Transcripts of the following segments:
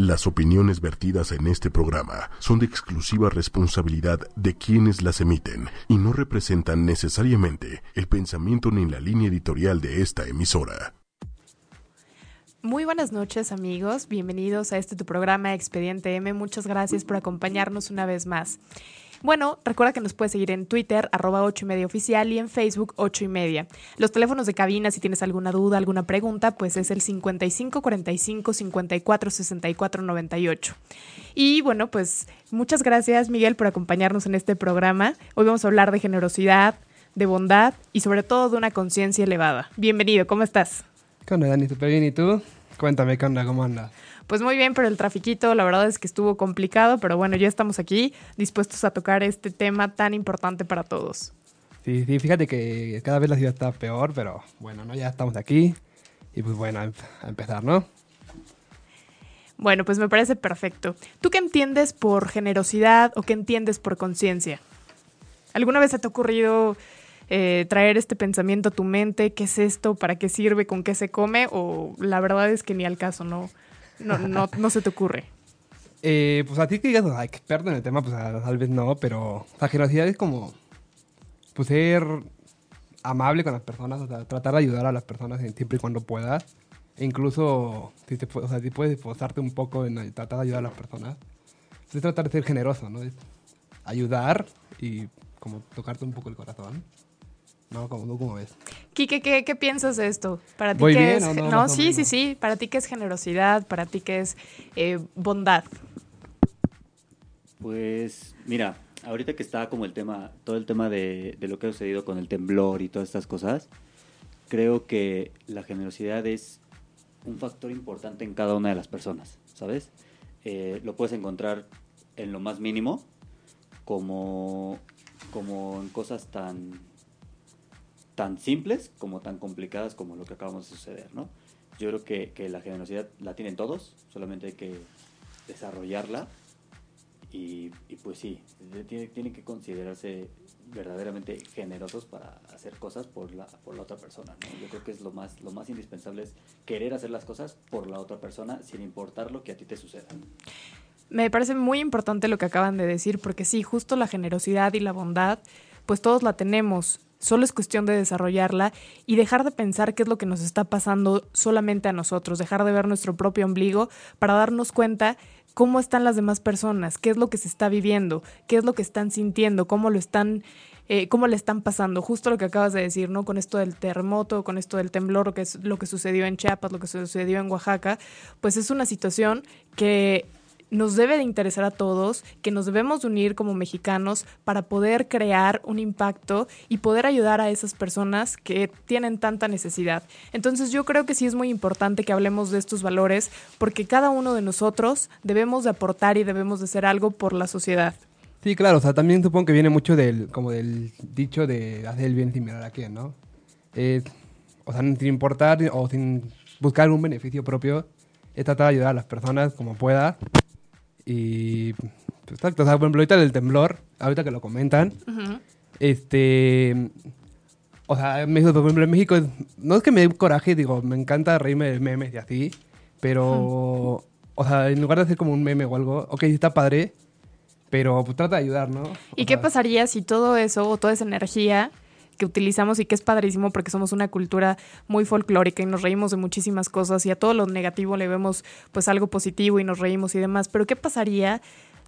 Las opiniones vertidas en este programa son de exclusiva responsabilidad de quienes las emiten y no representan necesariamente el pensamiento ni la línea editorial de esta emisora. Muy buenas noches amigos, bienvenidos a este tu programa Expediente M, muchas gracias por acompañarnos una vez más. Bueno, recuerda que nos puedes seguir en Twitter, arroba 8 y media y en Facebook 8 y media. Los teléfonos de cabina, si tienes alguna duda, alguna pregunta, pues es el 55 45 54 64 98. Y bueno, pues muchas gracias Miguel por acompañarnos en este programa. Hoy vamos a hablar de generosidad, de bondad y sobre todo de una conciencia elevada. Bienvenido, ¿cómo estás? ¿Qué onda, Dani? ¿Súper bien? ¿Y tú? Cuéntame, ¿qué? ¿Cómo andas? Pues muy bien, pero el trafiquito la verdad es que estuvo complicado, pero bueno, ya estamos aquí dispuestos a tocar este tema tan importante para todos. Sí, sí, fíjate que cada vez la ciudad está peor, pero bueno, ¿no? Ya estamos aquí y pues bueno, a empezar, ¿no? Bueno, pues me parece perfecto. ¿Tú qué entiendes por generosidad o qué entiendes por conciencia? ¿Alguna vez se te ha ocurrido eh, traer este pensamiento a tu mente? ¿Qué es esto? ¿Para qué sirve? ¿Con qué se come? O la verdad es que ni al caso, ¿no? No, no, no se te ocurre. Eh, pues a ti que digas, experto en el tema, pues tal vez no, pero la generosidad es como pues, ser amable con las personas, o sea, tratar de ayudar a las personas siempre y cuando puedas. E incluso, si, te, o sea, si puedes esforzarte un poco en tratar de ayudar a las personas, pues es tratar de ser generoso, ¿no? ayudar y como tocarte un poco el corazón. ¿No? Como tú, ¿cómo ves? Quique, ¿qué, ¿qué, piensas de esto? ¿Para ti qué es? No, sí, sí, sí. ¿Para ti qué es generosidad? ¿Para ti qué es eh, bondad? Pues, mira, ahorita que está como el tema, todo el tema de, de, lo que ha sucedido con el temblor y todas estas cosas, creo que la generosidad es un factor importante en cada una de las personas, ¿sabes? Eh, lo puedes encontrar en lo más mínimo, como, como en cosas tan tan simples como tan complicadas como lo que acabamos de suceder, ¿no? Yo creo que, que la generosidad la tienen todos, solamente hay que desarrollarla y, y pues sí, tiene, tiene, que considerarse verdaderamente generosos para hacer cosas por la, por la otra persona, ¿no? Yo creo que es lo más, lo más indispensable es querer hacer las cosas por la otra persona sin importar lo que a ti te suceda. Me parece muy importante lo que acaban de decir, porque sí, justo la generosidad y la bondad, pues todos la tenemos Solo es cuestión de desarrollarla y dejar de pensar qué es lo que nos está pasando solamente a nosotros, dejar de ver nuestro propio ombligo para darnos cuenta cómo están las demás personas, qué es lo que se está viviendo, qué es lo que están sintiendo, cómo lo están, eh, cómo le están pasando. Justo lo que acabas de decir, ¿no? Con esto del terremoto, con esto del temblor, que es lo que sucedió en Chiapas, lo que sucedió en Oaxaca, pues es una situación que nos debe de interesar a todos, que nos debemos unir como mexicanos para poder crear un impacto y poder ayudar a esas personas que tienen tanta necesidad. Entonces yo creo que sí es muy importante que hablemos de estos valores porque cada uno de nosotros debemos de aportar y debemos de hacer algo por la sociedad. Sí, claro, o sea, también supongo que viene mucho del, como del dicho de hacer el bien sin mirar a quién, ¿no? o sea, sin importar o sin buscar un beneficio propio, es tratar de ayudar a las personas como pueda y pues, exacto, o sea, por ejemplo, ahorita del temblor, ahorita que lo comentan, este, o sea, por ejemplo, en México, no es que me dé coraje, digo, me encanta reírme de memes y así, pero, o sea, en lugar de hacer como un meme o algo, ok, está padre, pero pues trata de ayudar, ¿no? ¿Y qué pasaría si todo eso o toda esa energía que utilizamos y que es padrísimo porque somos una cultura muy folclórica y nos reímos de muchísimas cosas y a todo lo negativo le vemos pues algo positivo y nos reímos y demás. Pero ¿qué pasaría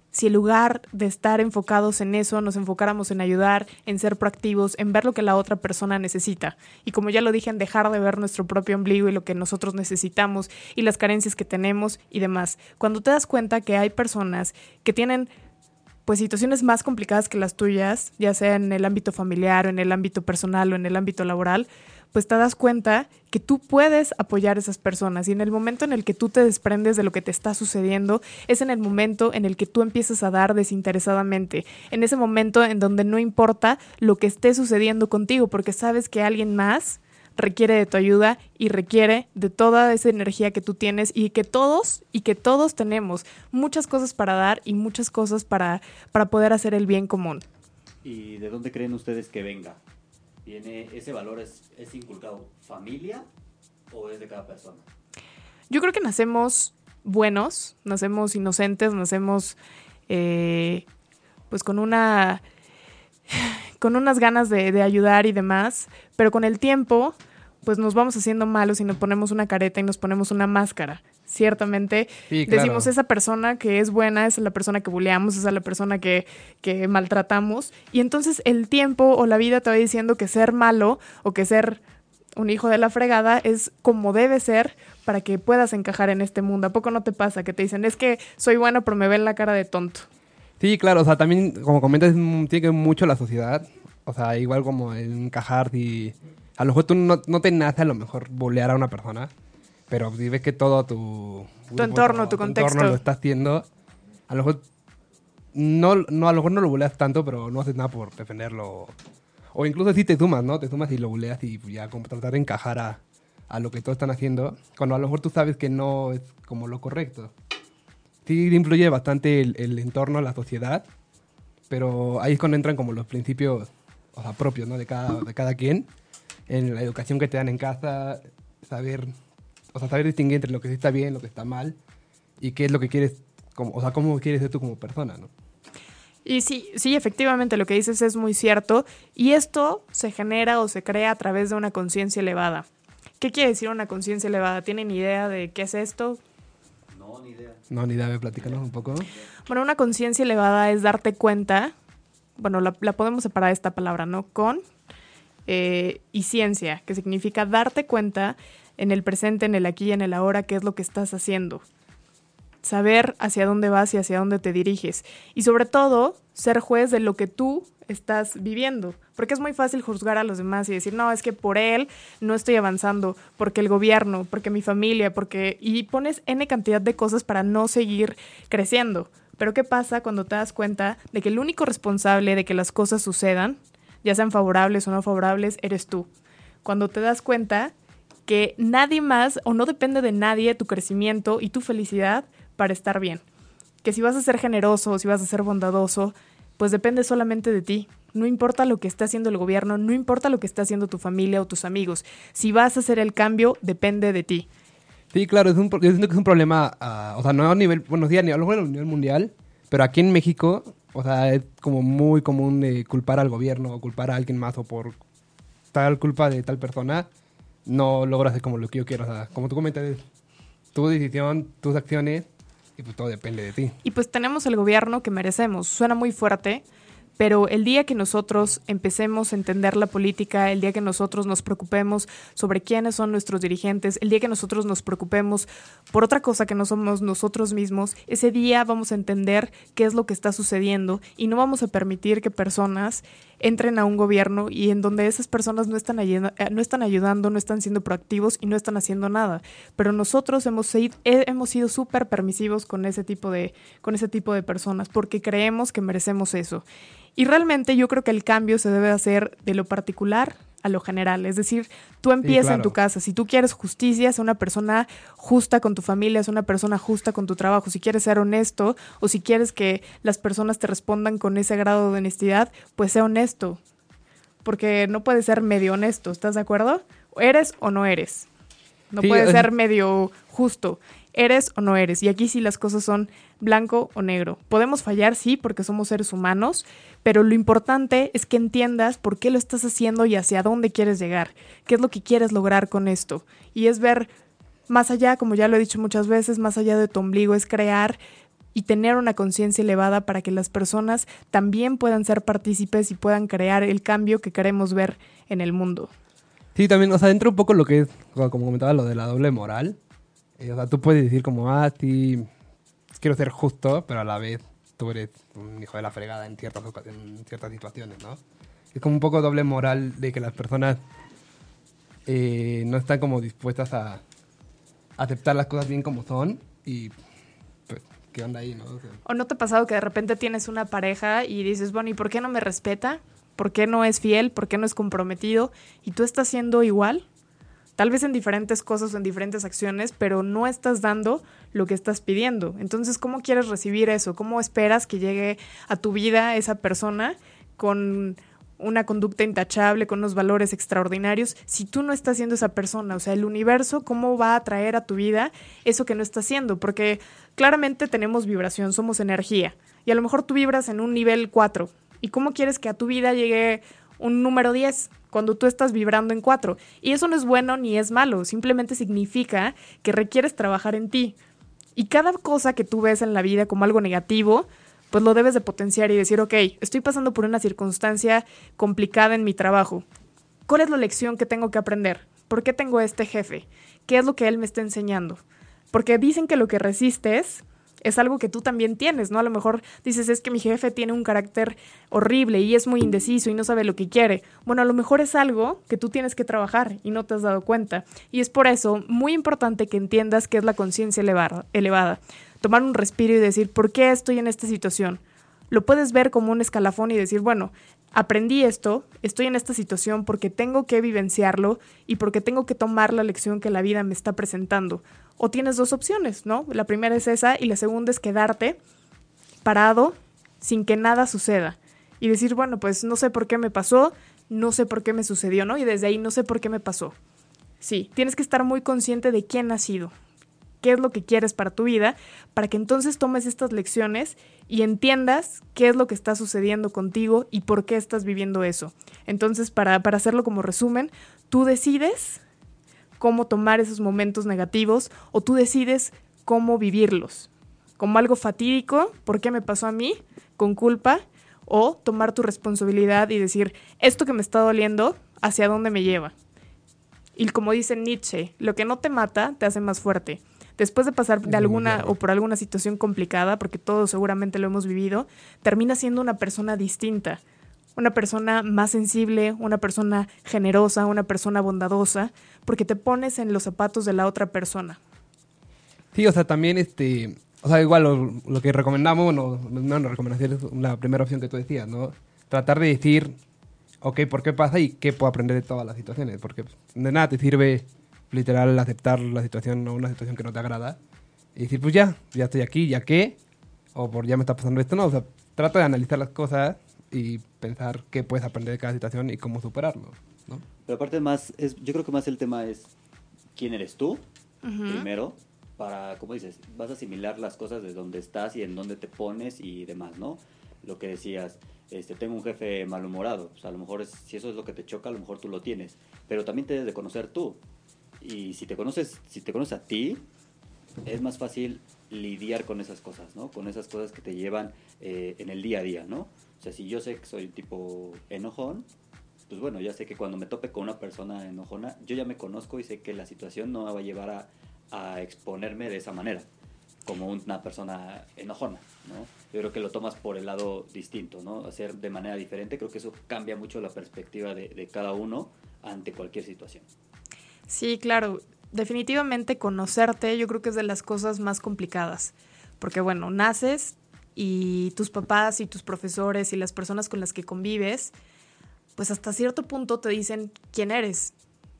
si en lugar de estar enfocados en eso, nos enfocáramos en ayudar, en ser proactivos, en ver lo que la otra persona necesita. Y como ya lo dije, en dejar de ver nuestro propio ombligo y lo que nosotros necesitamos y las carencias que tenemos y demás. Cuando te das cuenta que hay personas que tienen pues situaciones más complicadas que las tuyas, ya sea en el ámbito familiar o en el ámbito personal o en el ámbito laboral, pues te das cuenta que tú puedes apoyar a esas personas. Y en el momento en el que tú te desprendes de lo que te está sucediendo es en el momento en el que tú empiezas a dar desinteresadamente, en ese momento en donde no importa lo que esté sucediendo contigo porque sabes que alguien más requiere de tu ayuda y requiere de toda esa energía que tú tienes y que todos y que todos tenemos muchas cosas para dar y muchas cosas para, para poder hacer el bien común. ¿Y de dónde creen ustedes que venga? ¿Viene ese valor es, es inculcado familia o es de cada persona? Yo creo que nacemos buenos, nacemos inocentes, nacemos eh, pues con una con unas ganas de, de, ayudar y demás, pero con el tiempo pues nos vamos haciendo malos y nos ponemos una careta y nos ponemos una máscara. Ciertamente Sí, claro. decimos esa persona que es buena, es la persona que buleamos, es la persona que, que maltratamos. Y entonces el tiempo o la vida te va diciendo que ser malo o que ser un hijo de la fregada es como debe ser para que puedas encajar en este mundo. ¿A poco no te pasa que te dicen, es que soy bueno, pero me ven la cara de tonto? Sí, claro, o sea, también, como comentas, tiene que ver mucho la sociedad. O sea, igual como el encajar, si a lo mejor tú no, no te nace a lo mejor bolear a una persona, pero si ves que todo tu... grupo, entorno, tu entorno contexto. lo está haciendo, a lo mejor no, no, a lo mejor no lo buleas tanto, pero no haces nada por defenderlo. O incluso si te sumas, ¿no? Te sumas y lo buleas y ya como tratar de encajar a, a lo que todos están haciendo, cuando a lo mejor tú sabes que no es como lo correcto. Sí influye bastante el, el entorno, la sociedad, pero ahí es cuando entran como los principios propios de, cada, de cada quien, en la educación que te dan en casa, saber, o sea, saber distinguir entre lo que sí está bien, lo que está mal, y qué es lo que quieres, como, o sea, cómo quieres ser tú como persona, ¿no? Y sí, sí, efectivamente lo que dices es muy cierto. Y esto se genera o se crea a través de una conciencia elevada. ¿Qué quiere decir una conciencia elevada? ¿Tienen idea de qué es esto? No, ni idea. No, ni idea, platícanos un poco. Bueno, una conciencia elevada es darte cuenta, bueno, la, la podemos separar esta palabra, ¿no? Con eh, y ciencia, que significa darte cuenta en el presente, en el aquí y en el ahora, qué es lo que estás haciendo. Saber hacia dónde vas y hacia dónde te diriges. Y sobre todo, ser juez de lo que tú estás viviendo. Porque es muy fácil juzgar a los demás y decir, no, es que por él no estoy avanzando, porque el gobierno, porque mi familia, porque... Y pones N cantidad de cosas para no seguir creciendo. Pero ¿qué pasa cuando te das cuenta de que el único responsable de que las cosas sucedan, ya sean favorables o no favorables, eres tú? Cuando te das cuenta que nadie más o no depende de nadie tu crecimiento y tu felicidad para estar bien. Que si vas a ser generoso o si vas a ser bondadoso, pues depende solamente de ti. No importa lo que esté haciendo el gobierno, no importa lo que esté haciendo tu familia o tus amigos. Si vas a hacer el cambio, depende de ti. Sí, claro, es un, yo siento que es un problema, ah, o sea, no a nivel, bueno, sí, a nivel, a nivel mundial, pero aquí en México, o sea, es como muy común de culpar al gobierno o culpar a alguien más o por tal culpa de tal persona, no logro hacer como lo que yo quiero. O sea, como tú comentas, tu decisión, tus acciones, y pues todo depende de ti. Y pues tenemos el gobierno que merecemos. Suena muy fuerte, pero el día que nosotros empecemos a entender la política, el día que nosotros nos preocupemos sobre quiénes son nuestros dirigentes, el día que nosotros nos preocupemos por otra cosa que no somos nosotros mismos, ese día vamos a entender qué es lo que está sucediendo y no vamos a permitir que personas entren a un gobierno y en donde esas personas no están, eh, no están ayudando, no están siendo proactivos y no están haciendo nada. Pero nosotros hemos, sido- eh, hemos sido súper permisivos con ese, tipo de, con ese tipo de personas porque creemos que merecemos eso. Y realmente yo creo que el cambio se debe hacer de lo particular a lo general. Es decir, tú empieza en tu casa. Si tú quieres justicia, sé una persona justa con tu familia, sé una persona justa con tu trabajo. Si quieres ser honesto o si quieres que las personas te respondan con ese grado de honestidad, pues sé honesto. Porque no puedes ser medio honesto, ¿estás de acuerdo? ¿Eres o no eres? No Sí, puedes es- ser medio justo. ¿Eres o no eres? Y aquí sí las cosas son blanco o negro. Podemos fallar, sí, porque somos seres humanos, pero lo importante es que entiendas por qué lo estás haciendo y hacia dónde quieres llegar, qué es lo que quieres lograr con esto. Y es ver más allá, como ya lo he dicho muchas veces, más allá de tu ombligo, es crear y tener una conciencia elevada para que las personas también puedan ser partícipes y puedan crear el cambio que queremos ver en el mundo. Sí, también, o sea, un poco lo que es, como comentaba, lo de la doble moral. Eh, o sea, tú puedes decir como, ah, sí, quiero ser justo, pero a la vez tú eres un hijo de la fregada en ciertas, en ciertas situaciones, ¿no? Es como un poco doble moral de que las personas eh, no están como dispuestas a aceptar las cosas bien como son y pues, ¿qué onda ahí, no? O sea, ¿O no te ha pasado que de repente tienes una pareja y dices, bueno, ¿y por qué no me respeta? ¿Por qué no es fiel? ¿Por qué no es comprometido? ¿Y tú estás siendo igual? Tal vez en diferentes cosas o en diferentes acciones, pero no estás dando lo que estás pidiendo. Entonces, ¿cómo quieres recibir eso? ¿Cómo esperas que llegue a tu vida esa persona con una conducta intachable, con unos valores extraordinarios, si tú no estás siendo esa persona, o sea, el universo, ¿cómo va a traer a tu vida eso que no estás haciendo? Porque claramente tenemos vibración, somos energía, y a lo mejor tú vibras en un nivel 4, ¿y cómo quieres que a tu vida llegue un número 10? cuando tú estás vibrando en 4. Y eso no es bueno ni es malo, simplemente significa que requieres trabajar en ti. Y cada cosa que tú ves en la vida como algo negativo, pues lo debes de potenciar y decir, ok, estoy pasando por una circunstancia complicada en mi trabajo. ¿Cuál es la lección que tengo que aprender? ¿Por qué tengo este jefe? ¿Qué es lo que él me está enseñando? Porque dicen que lo que resistes es algo que tú también tienes, ¿no? A lo mejor dices, es que mi jefe tiene un carácter horrible y es muy indeciso y no sabe lo que quiere. Bueno, a lo mejor es algo que tú tienes que trabajar y no te has dado cuenta. Y es por eso muy importante que entiendas qué es la conciencia elevada tomar un respiro y decir, ¿por qué estoy en esta situación? Lo puedes ver como un escalafón y decir, bueno, aprendí esto, estoy en esta situación porque tengo que vivenciarlo y porque tengo que tomar la lección que la vida me está presentando. O tienes dos opciones, ¿no? La primera es esa y la segunda es quedarte parado sin que nada suceda y decir, bueno, pues no sé por qué me pasó, no sé por qué me sucedió, ¿no? Y desde ahí no sé por qué me pasó. Sí, tienes que estar muy consciente de quién ha sido, qué es lo que quieres para tu vida, para que entonces tomes estas lecciones y entiendas qué es lo que está sucediendo contigo y por qué estás viviendo eso. Entonces, para, hacerlo como resumen, tú decides cómo tomar esos momentos negativos o tú decides cómo vivirlos. Como algo fatídico, ¿por qué me pasó a mí? Con culpa. O tomar tu responsabilidad y decir, esto que me está doliendo, ¿hacia dónde me lleva? Y como dice Nietzsche, lo que no te mata te hace más fuerte después de pasar de alguna o por alguna situación complicada, porque todos seguramente lo hemos vivido, termina siendo una persona distinta, una persona más sensible, una persona generosa, una persona bondadosa, porque te pones en los zapatos de la otra persona. Sí, o sea, también este, o sea, igual lo, que recomendamos, no, no una recomendación, es la primera opción que tú decías, ¿no? Tratar de decir, ok, ¿por qué pasa y qué puedo aprender de todas las situaciones? Porque de nada te sirve literal aceptar la situación o una situación que no te agrada y decir, pues ya, ya estoy aquí, ya qué, o por ya me está pasando esto, no, o sea, trata de analizar las cosas y pensar qué puedes aprender de cada situación y cómo superarlo, ¿no? Pero aparte más, es, yo creo que más el tema es quién eres tú, primero, para, como dices, vas a asimilar las cosas de dónde estás y en dónde te pones y demás, ¿no? Lo que decías, este, tengo un jefe malhumorado, o sea, a lo mejor si eso es lo que te choca, a lo mejor tú lo tienes, pero también te debes de conocer tú, y si te conoces, si te conoces a ti, es más fácil lidiar con esas cosas, ¿no? Con esas cosas que te llevan eh, en el día a día, ¿no? O sea, si yo sé que soy tipo enojón, pues bueno, ya sé que cuando me tope con una persona enojona, yo ya me conozco y sé que la situación no me va a llevar a, exponerme de esa manera, como una persona enojona, ¿no? Yo creo que lo tomas por el lado distinto, ¿no? Hacer de manera diferente, creo que eso cambia mucho la perspectiva de cada uno ante cualquier situación. Sí, claro. Definitivamente conocerte yo creo que es de las cosas más complicadas. Porque bueno, naces y tus papás y tus profesores y las personas con las que convives, pues hasta cierto punto te dicen quién eres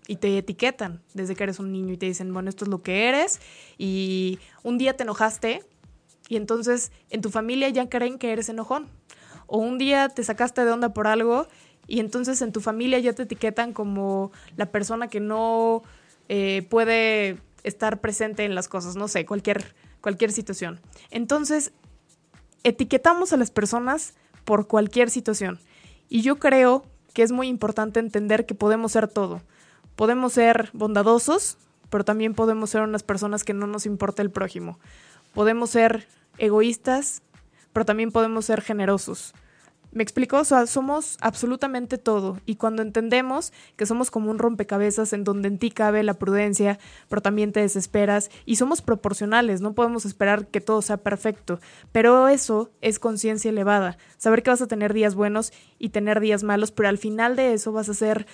y te etiquetan desde que eres un niño y te dicen, bueno, esto es lo que eres y un día te enojaste y entonces en tu familia ya creen que eres enojón. O un día te sacaste de onda por algo y entonces en tu familia ya te etiquetan como la persona que no eh, puede estar presente en las cosas, no sé, cualquier, cualquier situación. Entonces, etiquetamos a las personas por cualquier situación. Y yo creo que es muy importante entender que podemos ser todo. Podemos ser bondadosos, pero también podemos ser unas personas que no nos importa el prójimo. Podemos ser egoístas, pero también podemos ser generosos. ¿Me explico? O sea, somos absolutamente todo. Y cuando entendemos que somos como un rompecabezas en donde en ti cabe la prudencia, pero también te desesperas y somos proporcionales, no podemos esperar que todo sea perfecto. Pero eso es conciencia elevada. Saber que vas a tener días buenos y tener días malos, pero al final de eso vas a ser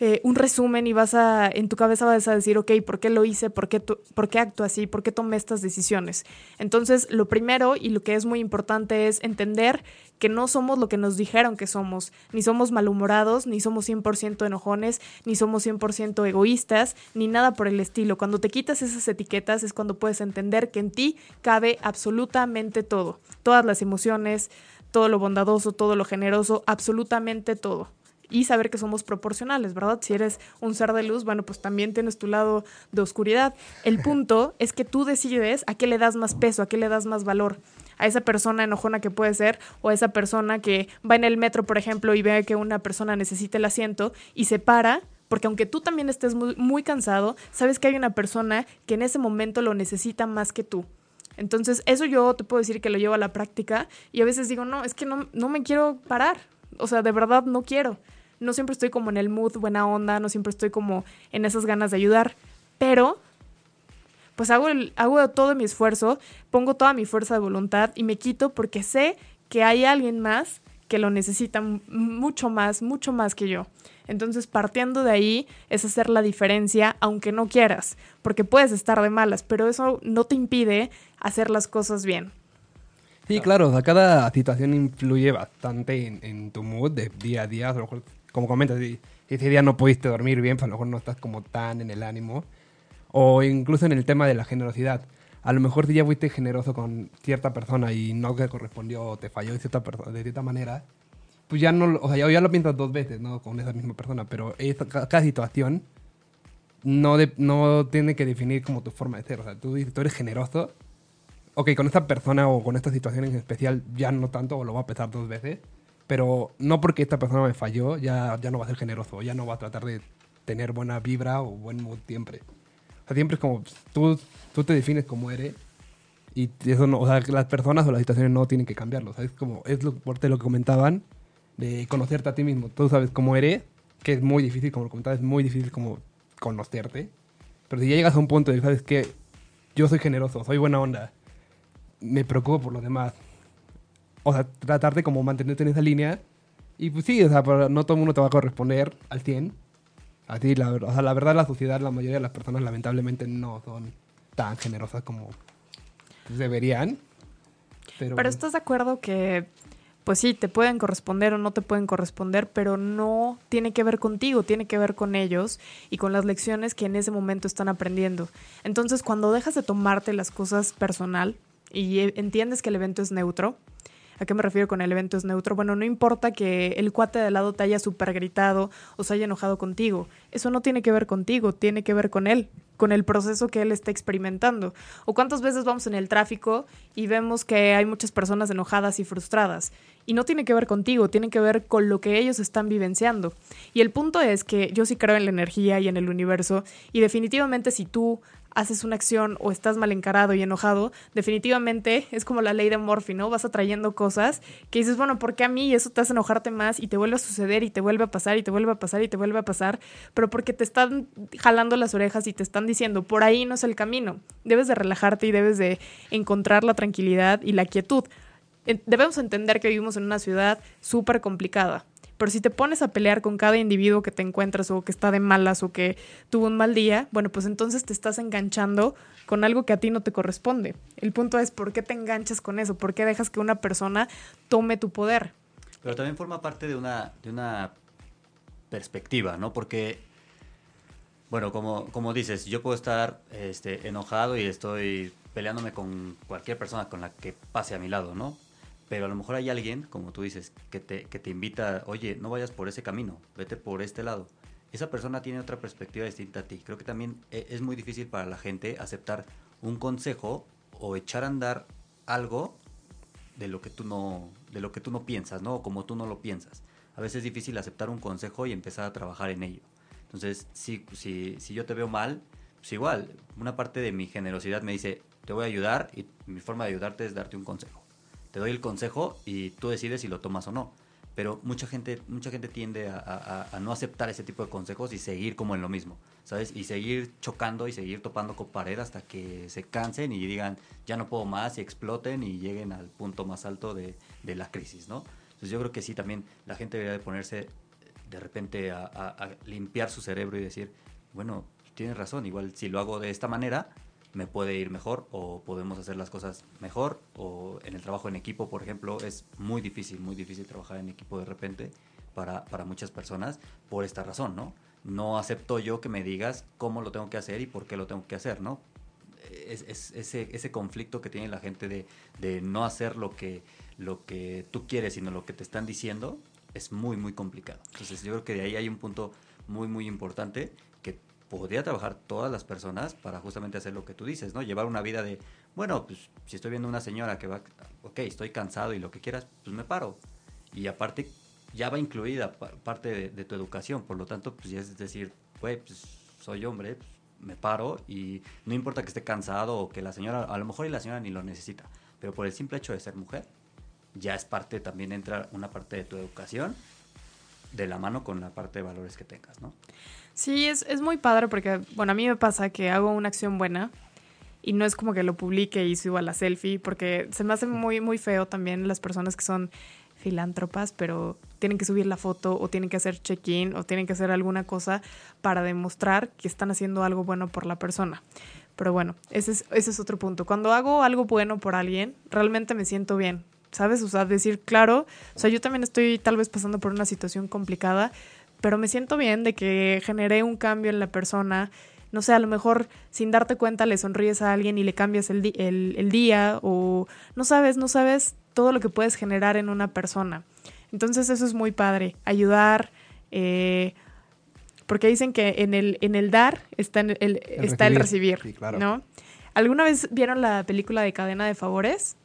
eh, un resumen y vas a, en tu cabeza vas a decir, ok, ¿por qué lo hice? ¿Por qué, ¿Por qué acto así? ¿Por qué tomé estas decisiones? Entonces, lo primero y lo que es muy importante es entender que no somos lo que nos dijeron que somos, ni somos malhumorados, ni somos 100% enojones, ni somos 100% egoístas, ni nada por el estilo. Cuando te quitas esas etiquetas es cuando puedes entender que en ti cabe absolutamente todo, todas las emociones, todo lo bondadoso, todo lo generoso, absolutamente todo. Y saber que somos proporcionales, ¿verdad? Si eres un ser de luz, bueno, pues también tienes tu lado de oscuridad. El punto es que tú decides a qué le das más peso, a qué le das más valor a esa persona enojona que puede ser o a esa persona que va en el metro, por ejemplo, y ve que una persona necesita el asiento y se para, porque aunque tú también estés muy, muy cansado, sabes que hay una persona que en ese momento lo necesita más que tú. Entonces, eso yo te puedo decir que lo llevo a la práctica y a veces digo, no, es que no, no me quiero parar. O sea, de verdad no quiero. No siempre estoy como en el mood buena onda, no siempre estoy como en esas ganas de ayudar, pero pues hago, el, hago todo mi esfuerzo, pongo toda mi fuerza de voluntad y me quito porque sé que hay alguien más que lo necesita mucho más, mucho más que yo. Entonces, partiendo de ahí, es hacer la diferencia, aunque no quieras, porque puedes estar de malas, pero eso no te impide hacer las cosas bien. Sí, claro, o cada situación influye bastante en, tu mood de día a día. A lo mejor, como comentas, ese día no pudiste dormir bien, pues a lo mejor no estás como tan en el ánimo. O incluso en el tema de la generosidad. A lo mejor si ya fuiste generoso con cierta persona y no te correspondió o te falló de cierta, de cierta manera, pues ya no, o sea, ya, lo piensas dos veces, ¿no? Con esa misma persona, pero cada situación no, no tiene que definir como tu forma de ser. O sea, tú tú eres generoso. Ok, con esta persona o con esta situación en especial ya no tanto, o lo va a pesar dos veces. Pero no porque esta persona me falló, ya, ya no va a ser generoso, ya no va a tratar de tener buena vibra o buen mood siempre siempre es como tú, tú te defines como eres y eso no, o sea, las personas o las situaciones no tienen que cambiarlo. O es como, es lo, por lo que comentaban, de conocerte a ti mismo. Tú sabes cómo eres, que es muy difícil, como lo comentaba, es muy difícil como conocerte. Pero si ya llegas a un punto de, sabes que yo soy generoso, soy buena onda, me preocupo por los demás. O sea, tratar de como mantenerte en esa línea. Y pues sí, o sea, no todo el mundo te va a corresponder al 100 Así, la, o sea, la verdad, la sociedad, la mayoría de las personas lamentablemente no son tan generosas como deberían. Pero, pero estás de acuerdo que, pues sí, te pueden corresponder o no te pueden corresponder, pero no tiene que ver contigo, tiene que ver con ellos y con las lecciones que en ese momento están aprendiendo. Entonces, cuando dejas de tomarte las cosas personal y entiendes que el evento es neutro, ¿A qué me refiero con el evento es neutro? Bueno, no importa que el cuate de lado te haya super gritado o se haya enojado contigo. Eso no tiene que ver contigo, tiene que ver con él, con el proceso que él está experimentando. O cuántas veces vamos en el tráfico y vemos que hay muchas personas enojadas y frustradas. Y no tiene que ver contigo, tiene que ver con lo que ellos están vivenciando. Y el punto es que yo sí creo en la energía y en el universo. Y definitivamente si tú haces una acción o estás mal encarado y enojado, definitivamente es como la ley de Morphy, ¿no? Vas atrayendo cosas que dices, bueno, ¿por qué a mí? Y eso te hace enojarte más y te vuelve a suceder y te vuelve a pasar y te vuelve a pasar y te vuelve a pasar, pero porque te están jalando las orejas y te están diciendo, por ahí no es el camino. Debes de relajarte y debes de encontrar la tranquilidad y la quietud. Debemos entender que vivimos en una ciudad súper complicada pero si te pones a pelear con cada individuo que te encuentras o que está de malas o que tuvo un mal día, bueno, pues entonces te estás enganchando con algo que a ti no te corresponde. El punto es por qué te enganchas con eso, por qué dejas que una persona tome tu poder. Pero también forma parte de una, de una perspectiva, ¿no? Porque, bueno, como, como dices, yo puedo estar este, enojado y estoy peleándome con cualquier persona con la que pase a mi lado, ¿no? Pero a lo mejor hay alguien, como tú dices, que te, que te invita, oye, no vayas por ese camino, vete por este lado. Esa persona tiene otra perspectiva distinta a ti. Creo que también e, es muy difícil para la gente aceptar un consejo o echar a andar algo de lo que tú no, de lo que tú no piensas, ¿no? O como tú no lo piensas. A veces es difícil aceptar un consejo y empezar a trabajar en ello. Entonces, si, si, si yo te veo mal, pues igual, una parte de mi generosidad me dice, te voy a ayudar y mi forma de ayudarte es darte un consejo te doy el consejo y tú decides si lo tomas o no. Pero mucha gente, mucha gente tiende a, no aceptar ese tipo de consejos y seguir como en lo mismo, ¿sabes? Y seguir chocando y seguir topando con pared hasta que se cansen y digan, ya no puedo más y exploten y lleguen al punto más alto de, de la crisis, ¿no? Entonces yo creo que sí, también la gente debería de ponerse de repente a, a limpiar su cerebro y decir, bueno, tienes razón, igual si lo hago de esta manera, me puede ir mejor o podemos hacer las cosas mejor o en el trabajo en equipo, por ejemplo, es muy difícil, muy difícil trabajar en equipo de repente para, para muchas personas por esta razón, ¿no? No acepto yo que me digas cómo lo tengo que hacer y por qué lo tengo que hacer, ¿no? es, es- ese, ese conflicto que tiene la gente de, de no hacer lo que, lo que tú quieres, sino lo que te están diciendo, es muy, muy complicado. Entonces yo creo que de ahí hay un punto muy, muy importante podría trabajar todas las personas para justamente hacer lo que tú dices, ¿no? Llevar una vida de, bueno, pues si estoy viendo una señora que va, ok, estoy cansado y lo que quieras, pues me paro. Y aparte ya va incluida pa- parte de, de tu educación, por lo tanto, pues ya es decir, güey, pues soy hombre, pues, me paro y no importa que esté cansado o que la señora, a lo mejor y la señora ni lo necesita, pero por el simple hecho de ser mujer, ya es parte, también entra una parte de tu educación de la mano con la parte de valores que tengas, ¿no? Sí, es, es muy padre porque, bueno, a mí me pasa que hago una acción buena y no es como que lo publique y suba la selfie, porque se me hace muy, muy feo también las personas que son filántropas, pero tienen que subir la foto o tienen que hacer check-in o tienen que hacer alguna cosa para demostrar que están haciendo algo bueno por la persona. Pero bueno, ese es, ese es otro punto. Cuando hago algo bueno por alguien, realmente me siento bien. ¿Sabes? O sea, decir, claro, o sea, yo también estoy tal vez pasando por una situación complicada, pero me siento bien de que generé un cambio en la persona. No sé, a lo mejor sin darte cuenta le sonríes a alguien y le cambias el, el, el día o no sabes, no sabes todo lo que puedes generar en una persona. Entonces eso es muy padre, ayudar, eh, porque dicen que en el, en el dar está, en el, está el recibir, Sí, claro. ¿no? ¿Alguna vez vieron la película de Cadena de Favores?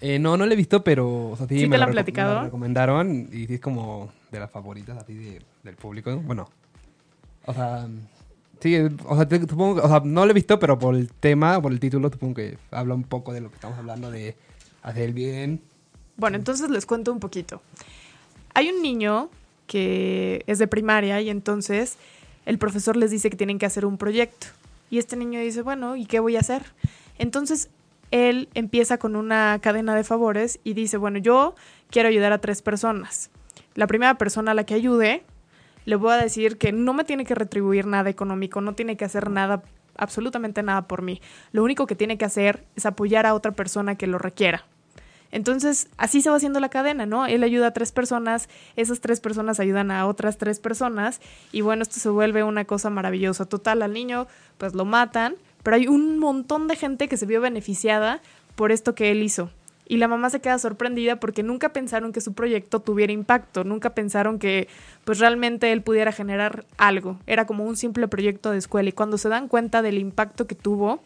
Eh, no, no la he visto, pero o sea, sí, ¿Sí me te la han platicado? me la recomendaron y es como de las favoritas así de- del público. Bueno, o sea, sí, o sea, te- supongo, o sea, no la he visto, pero por el tema, por el título, supongo que habla un poco de lo que estamos hablando de hacer el bien. Bueno, entonces les cuento un poquito. Hay un niño que es de primaria y entonces el profesor les dice que tienen que hacer un proyecto. Y este niño dice, bueno, ¿y qué voy a hacer? Entonces él empieza con una cadena de favores y dice, bueno, yo quiero ayudar a tres personas. La primera persona a la que ayude, le voy a decir que no me tiene que retribuir nada económico, no tiene que hacer nada, absolutamente nada por mí. Lo único que tiene que hacer es apoyar a otra persona que lo requiera. Entonces, así se va haciendo la cadena, ¿no? Él ayuda a tres personas, esas tres personas ayudan a otras tres personas y bueno, esto se vuelve una cosa maravillosa. Total, al niño pues lo matan, pero hay un montón de gente que se vio beneficiada por esto que él hizo. Y la mamá se queda sorprendida porque nunca pensaron que su proyecto tuviera impacto, nunca pensaron que pues realmente él pudiera generar algo. Era como un simple proyecto de escuela y cuando se dan cuenta del impacto que tuvo,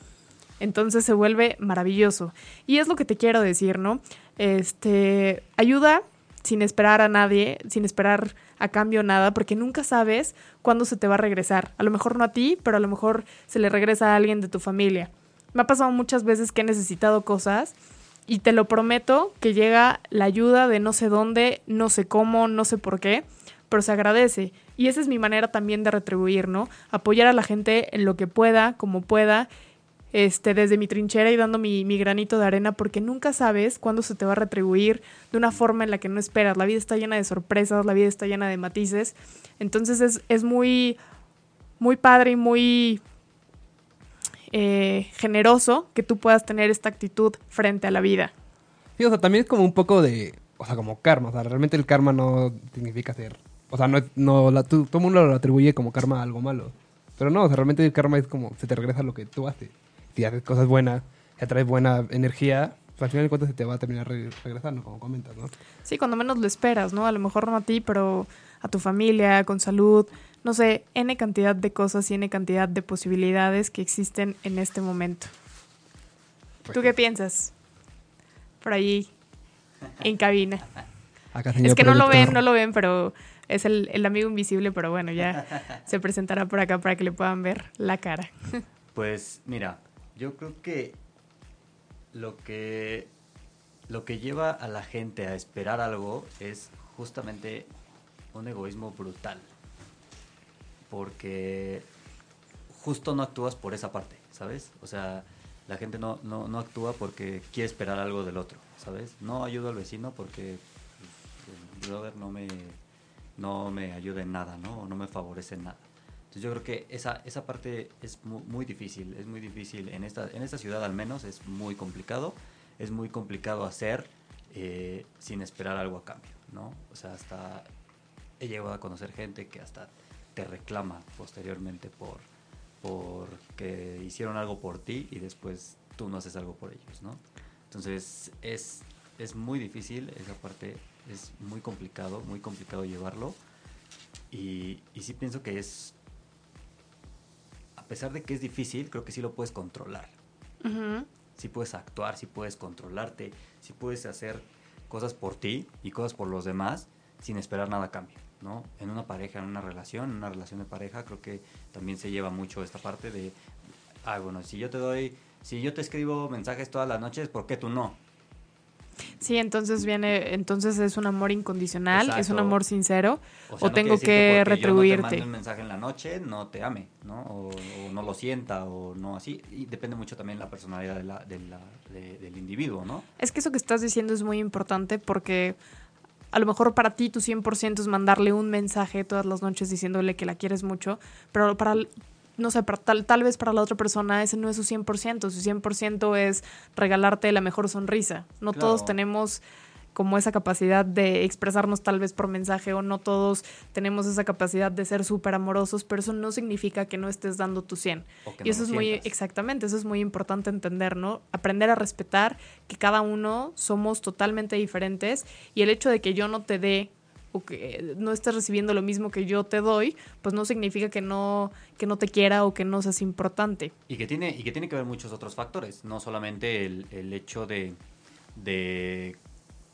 entonces se vuelve maravilloso. Y es lo que te quiero decir, ¿no? Este, ayuda sin esperar a nadie, sin esperar a cambio nada, porque nunca sabes cuándo se te va a regresar. A lo mejor no a ti, pero a lo mejor se le regresa a alguien de tu familia. Me ha pasado muchas veces que he necesitado cosas y te lo prometo que llega la ayuda de no sé dónde, no sé cómo, no sé por qué, pero se agradece. Y esa es mi manera también de retribuir, ¿no? Apoyar a la gente en lo que pueda, como pueda, este, desde mi trinchera y dando mi, mi granito de arena, porque nunca sabes cuándo se te va a retribuir de una forma en la que no esperas. La vida está llena de sorpresas, la vida está llena de matices. Entonces es, es muy, muy padre y muy eh, generoso que tú puedas tener esta actitud frente a la vida. Sí, o sea, también es como un poco de, o sea, como karma. O sea, realmente el karma no significa ser, o sea, no, no la, tú- todo el mundo lo atribuye como karma a algo malo. Pero no, o sea, realmente el karma es como, se te regresa lo que tú haces. Si haces cosas buenas, si atraes buena energía, pues al final de cuentas se te va a terminar re- regresando, como comentas, ¿no? Sí, cuando menos lo esperas, ¿no? A lo mejor no a ti, pero a tu familia, con salud, no sé, N cantidad de cosas y N cantidad de posibilidades que existen en este momento. Pues ¿Tú qué piensas? Por ahí, en cabina. Acá, señor Es que no lo ven, no lo ven, pero es el, el amigo invisible, pero bueno, ya se presentará por acá para que le puedan ver la cara. Pues mira, yo creo que lo que lo que lleva a la gente a esperar algo es justamente un egoísmo brutal. Porque justo no actúas por esa parte, ¿sabes? O sea, la gente no, no, no actúa porque quiere esperar algo del otro, ¿sabes? No ayudo al vecino porque pues, el brother no me, no me ayuda en nada, ¿no? O no me favorece en nada. Entonces yo creo que esa, esa parte es mu- muy, difícil, es muy difícil, en esta, en esta ciudad al menos es muy complicado, es muy complicado hacer eh, sin esperar algo a cambio, ¿no? O sea, hasta he llegado a conocer gente que hasta te reclama posteriormente por, porque hicieron algo por ti y después tú no haces algo por ellos, ¿no? Entonces es, es muy difícil esa parte, es muy complicado, muy complicado llevarlo. Y, y sí pienso que es, pesar de que es difícil, creo que sí lo puedes controlar. Ujú. Sí puedes actuar, sí puedes controlarte, sí puedes hacer cosas por ti y cosas por los demás sin esperar nada a cambio, ¿no? En una pareja, en una relación, en una relación de pareja, creo que también se lleva mucho esta parte de, ah, bueno, si yo te doy, si yo te escribo mensajes todas las noches, ¿por qué tú no? Sí, entonces viene, entonces es un amor incondicional, es un amor sincero, sea, o no tengo que porque Yo no te retribuirte. un mensaje en la noche, no te ame, ¿no? O, o no lo sienta, o no así. Y depende mucho también la personalidad de la- de la- de- del individuo, ¿no? Es que eso que estás diciendo es muy importante porque a lo mejor para ti tu 100% es mandarle un mensaje todas las noches diciéndole que la quieres mucho, pero para, el- no sé, para tal, tal vez para la otra persona ese no es su 100%, su 100% es regalarte la mejor sonrisa. No Claro. todos tenemos como esa capacidad de expresarnos tal vez por mensaje o no todos tenemos esa capacidad de ser súper amorosos, pero eso no significa que no estés dando tu 100. O que Y no eso es muy, sientas. exactamente, eso es muy importante entender, ¿no? Aprender a respetar que cada uno somos totalmente diferentes y el hecho de que yo no te dé o que no estés recibiendo lo mismo que yo te doy, pues no significa que no, que no te quiera o que no seas importante. Y que tiene, y que tiene que ver muchos otros factores, no solamente el, hecho de, de-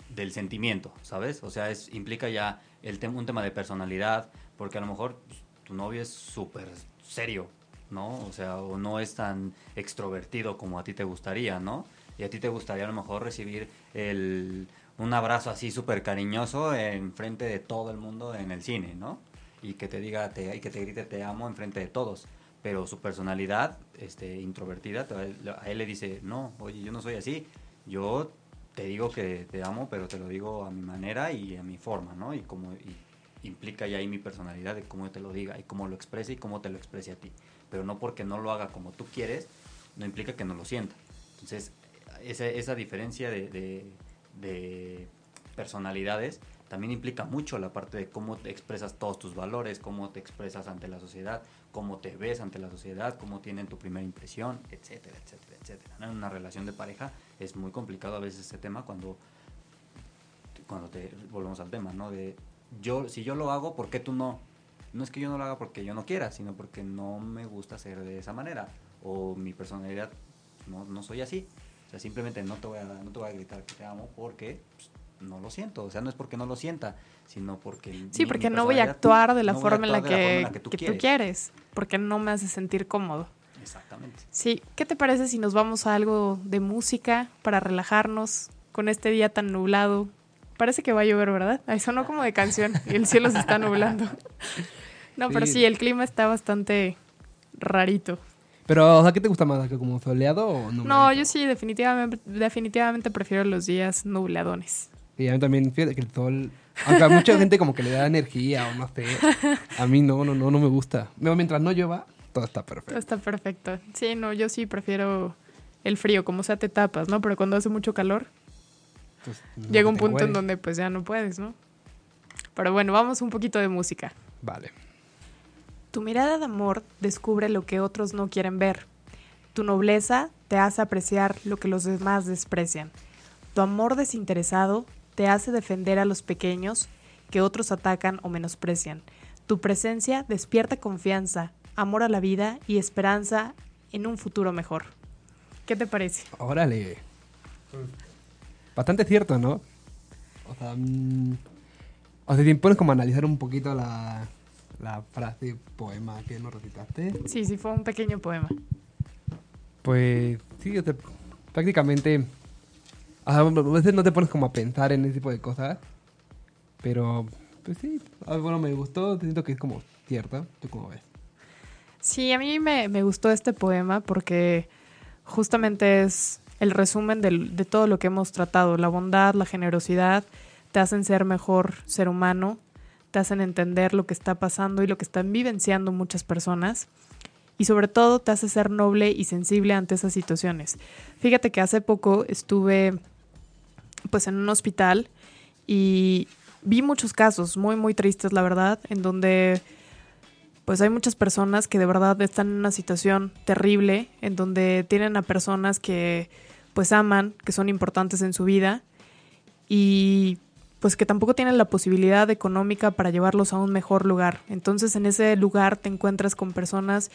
del sentimiento, ¿sabes? O sea, es, implica ya el tem- un tema de personalidad, porque a lo mejor pues, tu novio es súper serio, ¿no? O sea, o no es tan extrovertido como a ti te gustaría, ¿no? Y a ti te gustaría a lo mejor recibir el, un abrazo así súper cariñoso en frente de todo el mundo en el cine, ¿no? Y que te diga, te, y que te grite te amo en frente de todos. Pero su personalidad, este, introvertida, a él le dice, no, oye, yo no soy así. Yo te digo que te amo, pero te lo digo a mi manera y a mi forma, ¿no? Y como implica ya ahí mi personalidad de cómo te lo diga y cómo lo exprese y cómo te lo exprese a ti. Pero no porque no lo haga como tú quieres, no implica que no lo sienta. Entonces, esa, esa diferencia de- de personalidades también implica mucho la parte de cómo te expresas todos tus valores, cómo te expresas ante la sociedad, cómo te ves ante la sociedad, cómo tienen tu primera impresión, etcétera, etcétera, etcétera. En una relación de pareja es muy complicado a veces ese tema cuando, cuando te volvemos al tema, ¿no? De yo, si yo lo hago, ¿por qué tú no? No es que yo no lo haga porque yo no quiera, sino porque no me gusta ser de esa manera. O mi personalidad, no, no soy así. O sea, simplemente no te voy a, no te voy a gritar que te amo porque pues, no lo siento. O sea, no es porque no lo sienta, sino porque... Sí, mi- porque mi no voy a actuar de la, no forma, en la que, forma en la que tú quieres. quieres, porque no me hace sentir cómodo. Exactamente. Sí, ¿qué te parece si nos vamos a algo de música para relajarnos con este día tan nublado? Parece que va a llover, ¿verdad? Ay, sonó como de canción y el cielo se está nublando. No, pero sí, el clima está bastante rarito. Pero, o sea, ¿qué te gusta más? ¿Que ¿Como soleado o no? No, yo sí, definitivamente, definitivamente prefiero los días nubladones. Y a mí también, fíjate que el sol... Aunque a mucha gente como que le da energía o no sé. A mí no, no, no, no me gusta. No, Mientras no llueva, todo está Todo perfecto. está perfecto. Sí, no, yo sí prefiero el frío, como sea te tapas, ¿no? Pero cuando hace mucho calor, Pues, no llega un punto en donde pues ya no puedes, ¿no? Pero bueno, vamos un poquito de música. Vale. Tu mirada de amor descubre lo que otros no quieren ver. Tu nobleza te hace apreciar lo que los demás desprecian. Tu amor desinteresado te hace defender a los pequeños que otros atacan o menosprecian. Tu presencia despierta confianza, amor a la vida y esperanza en un futuro mejor. ¿Qué te parece? Órale. Bastante cierto, ¿no? O sea, mm, o sea, si pones como analizar un poquito la, la frase poema que nos recitaste, Sí, sí, fue un pequeño poema. pues sí, o sea, prácticamente, a veces no te pones como a pensar en ese tipo de cosas, pero pues sí, ah, bueno, me gustó, siento que es como cierto, ¿tú cómo ves? Sí, a mí me, me gustó este poema porque justamente es el resumen del- de todo lo que hemos tratado. La bondad, la generosidad te hacen ser mejor ser humano, te hacen entender lo que está pasando y lo que están vivenciando muchas personas. Y sobre todo te hace ser noble y sensible ante esas situaciones. Fíjate que hace poco estuve pues en un hospital y vi muchos casos muy muy tristes, la verdad, en donde pues hay muchas personas que de verdad están en una situación terrible, en donde tienen a personas que pues aman, que son importantes en su vida y pues que tampoco tienen la posibilidad económica para llevarlos a un mejor lugar. Entonces en ese lugar te encuentras con personas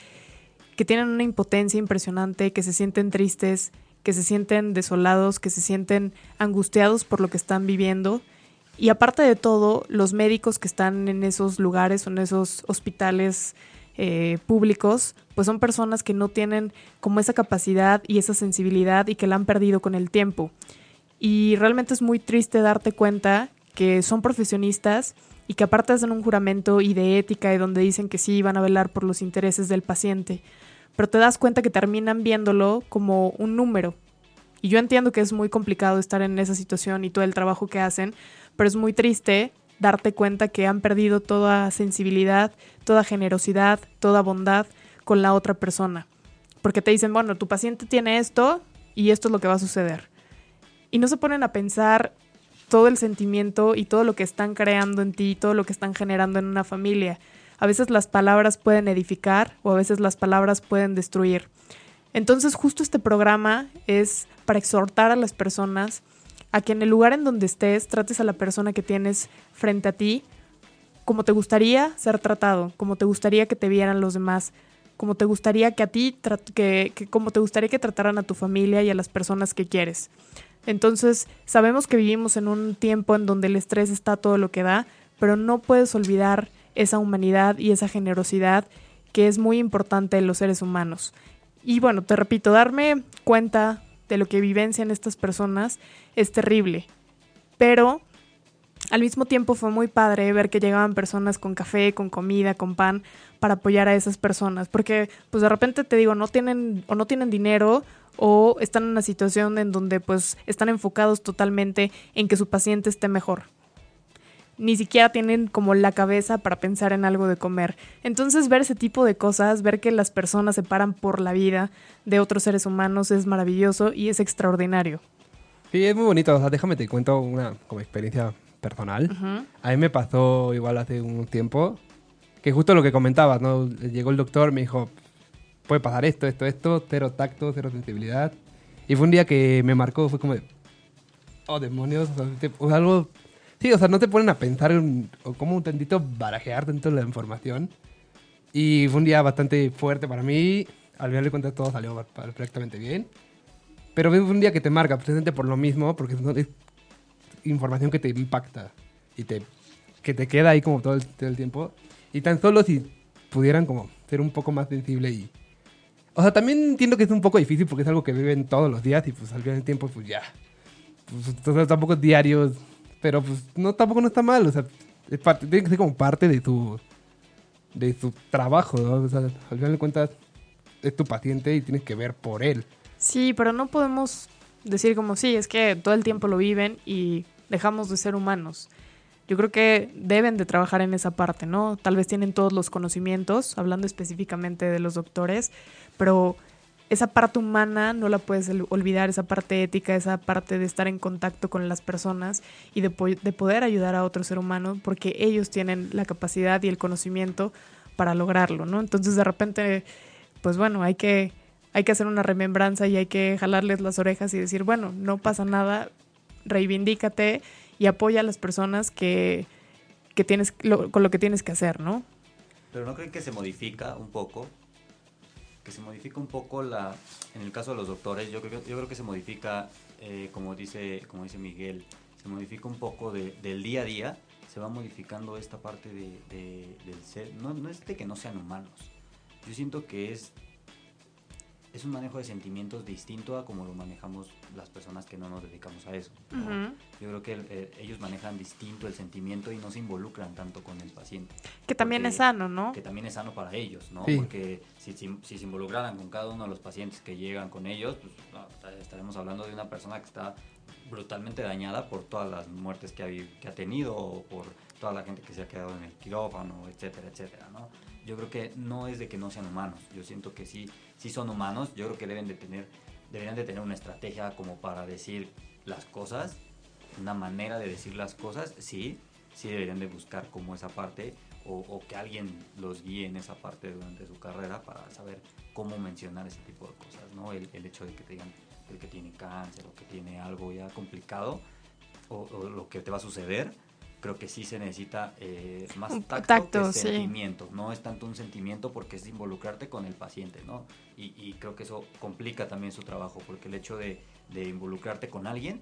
que tienen una impotencia impresionante, que se sienten tristes, que se sienten desolados, que se sienten angustiados por lo que están viviendo. Y aparte de todo, los médicos que están en esos lugares o en esos hospitales eh, públicos, pues son personas que no tienen como esa capacidad y esa sensibilidad y que la han perdido con el tiempo. Y realmente es muy triste darte cuenta que son profesionistas y que aparte hacen un juramento y de ética y donde dicen que sí van a velar por los intereses del paciente, pero te das cuenta que terminan viéndolo como un número. Y yo entiendo que es muy complicado estar en esa situación y todo el trabajo que hacen, pero es muy triste darte cuenta que han perdido toda sensibilidad, toda generosidad, toda bondad con la otra persona. Porque te dicen, bueno, tu paciente tiene esto y esto es lo que va a suceder. Y no se ponen a pensar todo el sentimiento y todo lo que están creando en ti, todo lo que están generando en una familia. A veces las palabras pueden edificar o a veces las palabras pueden destruir. Entonces justo este programa es para exhortar a las personas a que en el lugar en donde estés trates a la persona que tienes frente a ti como te gustaría ser tratado, como te gustaría que te vieran los demás, como te gustaría que a ti, que, como te gustaría que trataran a tu familia y a las personas que quieres. Entonces, sabemos que vivimos en un tiempo en donde el estrés está todo lo que da, pero no puedes olvidar esa humanidad y esa generosidad que es muy importante en los seres humanos. Y bueno, te repito, darme cuenta de lo que vivencian estas personas es terrible. Pero al mismo tiempo fue muy padre ver que llegaban personas con café, con comida, con pan para apoyar a esas personas, porque pues de repente te digo, no tienen o no tienen dinero o están en una situación en donde pues están enfocados totalmente en que su paciente esté mejor ni siquiera tienen como la cabeza para pensar en algo de comer. Entonces ver ese tipo de cosas, ver que las personas se paran por la vida de otros seres humanos es maravilloso y es extraordinario. Sí, es muy bonito. O sea, déjame te cuento una como experiencia personal. A mí me pasó igual hace un tiempo que justo lo que comentabas, ¿no? Llegó el doctor, me dijo, puede pasar esto, esto, esto, cero tacto, cero sensibilidad. Y fue un día que me marcó, fue como oh demonios, o sea, algo Sí, o sea, no te ponen a pensar o como un tantito barajear dentro de la información. Y fue un día bastante fuerte para mí. Al final de cuentas todo salió perfectamente bien. Pero fue un día que te marca, precisamente por lo mismo, porque es información que te impacta y te, que te queda ahí como todo el tiempo. Y tan solo si pudieran como ser un poco más sensible y... O sea, también entiendo que es un poco difícil porque es algo que viven todos los días y pues al final del tiempo pues ya. Pues, entonces tampoco es diario pero pues no, tampoco no está mal, o sea, tiene que ser como parte de tu, de tu trabajo, ¿no? O sea, al final de cuentas es tu paciente y tienes que ver por él. Sí, pero no podemos decir como sí, es que todo el tiempo lo viven y dejamos de ser humanos. Yo creo que deben de trabajar en esa parte, ¿no? Tal vez tienen todos los conocimientos, hablando específicamente de los doctores, pero esa parte humana no la puedes olvidar, esa parte ética, esa parte de estar en contacto con las personas y de, de, poder ayudar a otro ser humano porque ellos tienen la capacidad y el conocimiento para lograrlo, ¿no? Entonces de repente, pues bueno, hay que, hay que hacer una remembranza y hay que jalarles las orejas y decir, bueno, no pasa nada, reivindícate y apoya a las personas que, que tienes, con lo que tienes que hacer, ¿no? Pero no creen que se modifica un poco que se modifica un poco la, en el caso de los doctores, yo creo, yo creo que se modifica, eh, como, dice, como dice Miguel, se modifica un poco del día a día, se va modificando esta parte de, del ser, no, no es de que no sean humanos, yo siento que es es un manejo de sentimientos distinto a como lo manejamos las personas que no nos dedicamos a eso. Yo creo que ellos manejan distinto el sentimiento y no se involucran tanto con el paciente. Que también es sano, ¿no? Que también es sano para ellos, ¿no? Porque si, si, se involucraran con cada uno de los pacientes que llegan con ellos, pues estaremos hablando de una persona que está brutalmente dañada por todas las muertes que ha, que ha tenido o por toda la gente que se ha quedado en el quirófano, etcétera, etcétera, ¿no? Yo creo que no es de que no sean humanos, yo siento que sí si son humanos, yo creo que deben de tener, deberían de tener una estrategia como para decir las cosas, una manera de decir las cosas, sí, sí deberían de buscar como esa parte, o, o que alguien los guíe en esa parte durante su carrera para saber cómo mencionar ese tipo de cosas, ¿no? El, el hecho de que te digan el que tiene cáncer o que tiene algo ya complicado o, o lo que te va a suceder, creo que sí se necesita eh, más tacto, tacto, que sí. sentimiento. No es tanto un sentimiento porque es involucrarte con el paciente, ¿no? Y, y creo que eso complica también su trabajo porque el hecho de, de involucrarte con alguien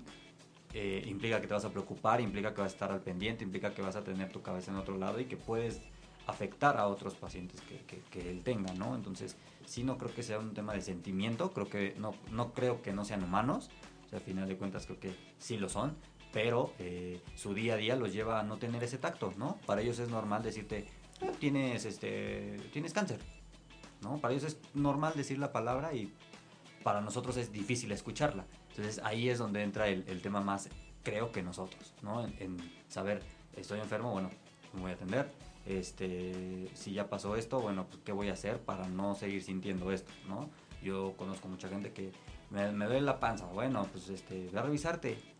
eh, implica que te vas a preocupar, implica que vas a estar al pendiente, implica que vas a tener tu cabeza en otro lado y que puedes afectar a otros pacientes que, que, que él tenga, ¿no? Entonces, sí no creo que sea un tema de sentimiento, creo que no, no creo que no sean humanos, o sea, al final de cuentas creo que sí lo son, pero eh, su día a día los lleva a no tener ese tacto, ¿no? Para ellos es normal decirte, "Ah, tienes, este, tienes cáncer, ¿no? Para ellos es normal decir la palabra y para nosotros es difícil escucharla. Entonces ahí es donde entra el, el tema más, creo que nosotros, ¿no? En, saber, estoy enfermo, bueno, me voy a atender. Este, si ya pasó esto, bueno, pues qué voy a hacer para no seguir sintiendo esto, ¿no? Yo conozco mucha gente que me, me duele la panza, bueno, pues este, ve a revisarte.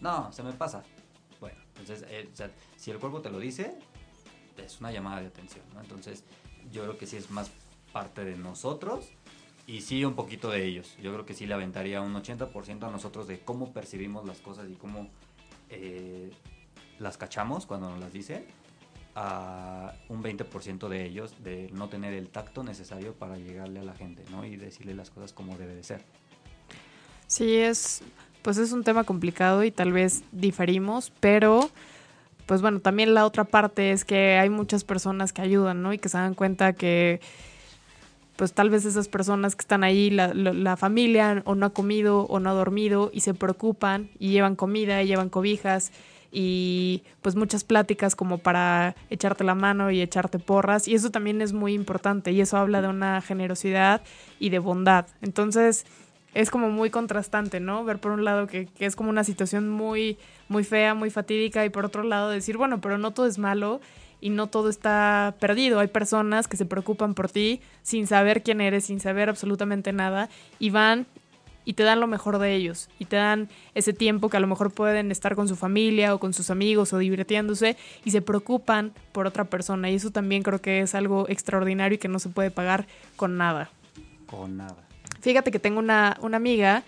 No, se me pasa. Bueno, entonces, eh, si el cuerpo te lo dice, es una llamada de atención, ¿no? Entonces, yo creo que sí es más parte de nosotros y sí un poquito de ellos. Yo creo que sí le aventaría un 80% a nosotros de cómo percibimos las cosas y cómo eh, las cachamos cuando nos las dicen, a un 20% de ellos de no tener el tacto necesario para llegarle a la gente, ¿no? Y decirle las cosas como debe de ser. Sí, es, pues es un tema complicado y tal vez diferimos, pero pues bueno, también la otra parte es que hay muchas personas que ayudan, ¿no? Y que se dan cuenta que pues tal vez esas personas que están ahí, la, la- la familia o no ha comido o no ha dormido y se preocupan y llevan comida y llevan cobijas y pues muchas pláticas como para echarte la mano y echarte porras y eso también es muy importante y eso habla de una generosidad y de bondad. Entonces es como muy contrastante, ¿no? Ver por un lado que, que es como una situación muy, muy fea, muy fatídica y por otro lado decir, bueno, pero no todo es malo y no todo está perdido. Hay personas que se preocupan por ti sin saber quién eres, sin saber absolutamente nada y van y te dan lo mejor de ellos y te dan ese tiempo que a lo mejor pueden estar con su familia o con sus amigos o divirtiéndose y se preocupan por otra persona y eso también creo que es algo extraordinario y que no se puede pagar con nada. Con nada. Fíjate que tengo una, una amiga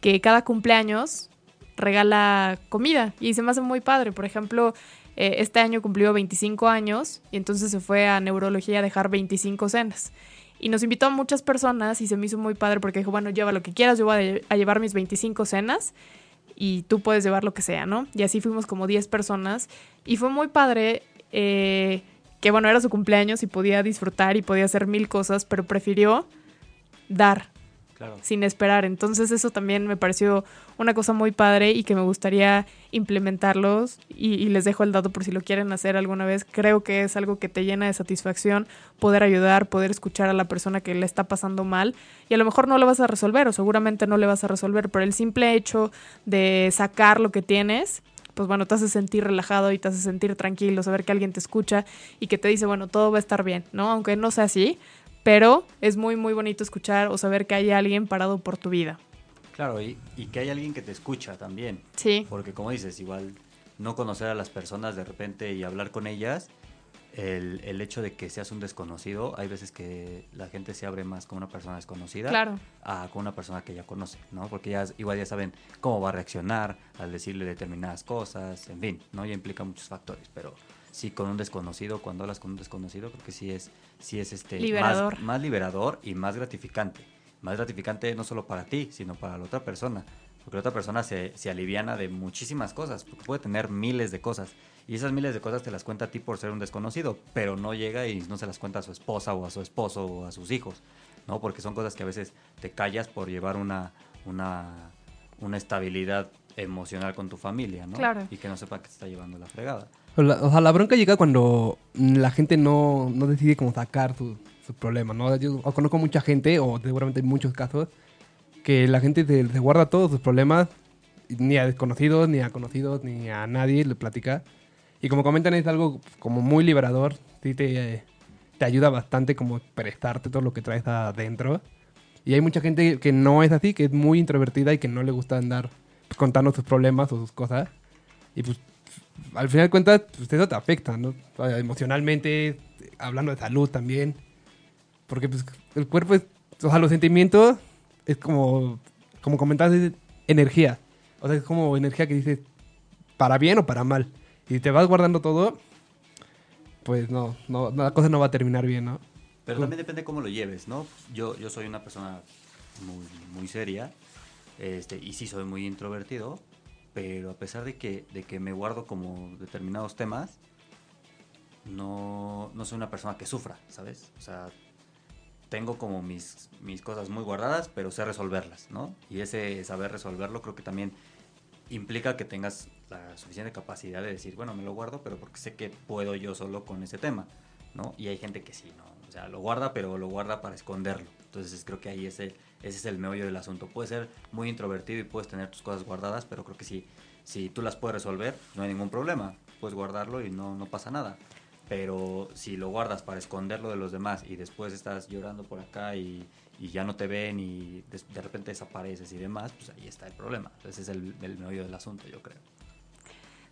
que cada cumpleaños regala comida y se me hace muy padre. Por ejemplo, eh, este año cumplió 25 años y entonces se fue a neurología a dejar 25 cenas. Y nos invitó a muchas personas y se me hizo muy padre porque dijo, bueno, lleva lo que quieras, yo voy a, lle- a llevar mis 25 cenas y tú puedes llevar lo que sea, ¿no? Y así fuimos como 10 personas y fue muy padre eh, que, bueno, era su cumpleaños y podía disfrutar y podía hacer mil cosas, pero prefirió dar Sin esperar. Entonces eso también me pareció una cosa muy padre y que me gustaría implementarlos y, y les dejo el dato por si lo quieren hacer alguna vez. Creo que es algo que te llena de satisfacción poder ayudar, poder escuchar a la persona que le está pasando mal y a lo mejor no le vas a resolver o seguramente no le vas a resolver, pero el simple hecho de sacar lo que tienes pues bueno, te hace sentir relajado y te hace sentir tranquilo, saber que alguien te escucha y que te dice, bueno, todo va a estar bien, ¿no? Aunque no sea así, pero es muy, muy bonito escuchar o saber que hay alguien parado por tu vida. Claro, y, y que hay alguien que te escucha también. Sí, Porque como dices, igual no conocer a las personas de repente y hablar con ellas, el, el hecho de que seas un desconocido, hay veces que la gente se abre más con una persona desconocida claro. a con una persona que ya conoce, ¿no? Porque ya igual ya saben cómo va a reaccionar al decirle determinadas cosas, en fin, ¿no? Ya implica muchos factores, pero sí con un desconocido, cuando hablas con un desconocido, creo que sí es, sí es este Liberador. Más, más liberador y más gratificante. Más gratificante no solo para ti, sino para la otra persona. Porque la otra persona se, se aliviana de muchísimas cosas, porque puede tener miles de cosas. Y esas miles de cosas te las cuenta a ti por ser un desconocido, pero no llega y no se las cuenta a su esposa o a su esposo o a sus hijos, ¿no? Porque son cosas que a veces te callas por llevar una, una, una estabilidad emocional con tu familia, ¿no? Claro. Y que no sepa que te está llevando la fregada. O, la- o sea, la bronca llega cuando la gente no, no decide cómo sacar su- sus problemas, ¿no? Yo conozco mucha gente, o seguramente hay muchos casos, que la gente se, se guarda todos sus problemas, ni a desconocidos, ni a conocidos, ni a nadie le platica. Y como comentan, es algo como muy liberador, sí te, eh, te ayuda bastante como prestarte todo lo que traes adentro. Y hay mucha gente que no es así, que es muy introvertida y que no le gusta andar pues, contando sus problemas o sus cosas. Y pues al final de cuentas, pues, eso te afecta, ¿no? O sea, emocionalmente, hablando de salud también. Porque pues el cuerpo es, o sea, los sentimientos es como, como comentaste, energía. O sea, es como energía que dices para bien o para mal. Y si te vas guardando todo, pues no, no, la cosa no va a terminar bien, ¿no? Pero también depende cómo lo lleves, ¿no? Yo, yo soy una persona muy, muy seria este, y sí soy muy introvertido, pero a pesar de que, de que me guardo como determinados temas, no, no soy una persona que sufra, ¿sabes? O sea, tengo como mis, mis cosas muy guardadas, pero sé resolverlas, ¿no? Y ese saber resolverlo creo que también implica que tengas la suficiente capacidad de decir, bueno, me lo guardo, pero porque sé que puedo yo solo con ese tema, ¿no? Y hay gente que sí, ¿no? O sea, lo guarda, pero lo guarda para esconderlo. Entonces creo que ahí es ese es el meollo del asunto. Puedes ser muy introvertido y puedes tener tus cosas guardadas, pero creo que si, si tú las puedes resolver, no hay ningún problema. Puedes guardarlo y no, no pasa nada. Pero si lo guardas para esconderlo de los demás y después estás llorando por acá y, y ya no te ven y de, de, repente desapareces y demás, pues ahí está el problema. Ese es el, el meollo del asunto, yo creo.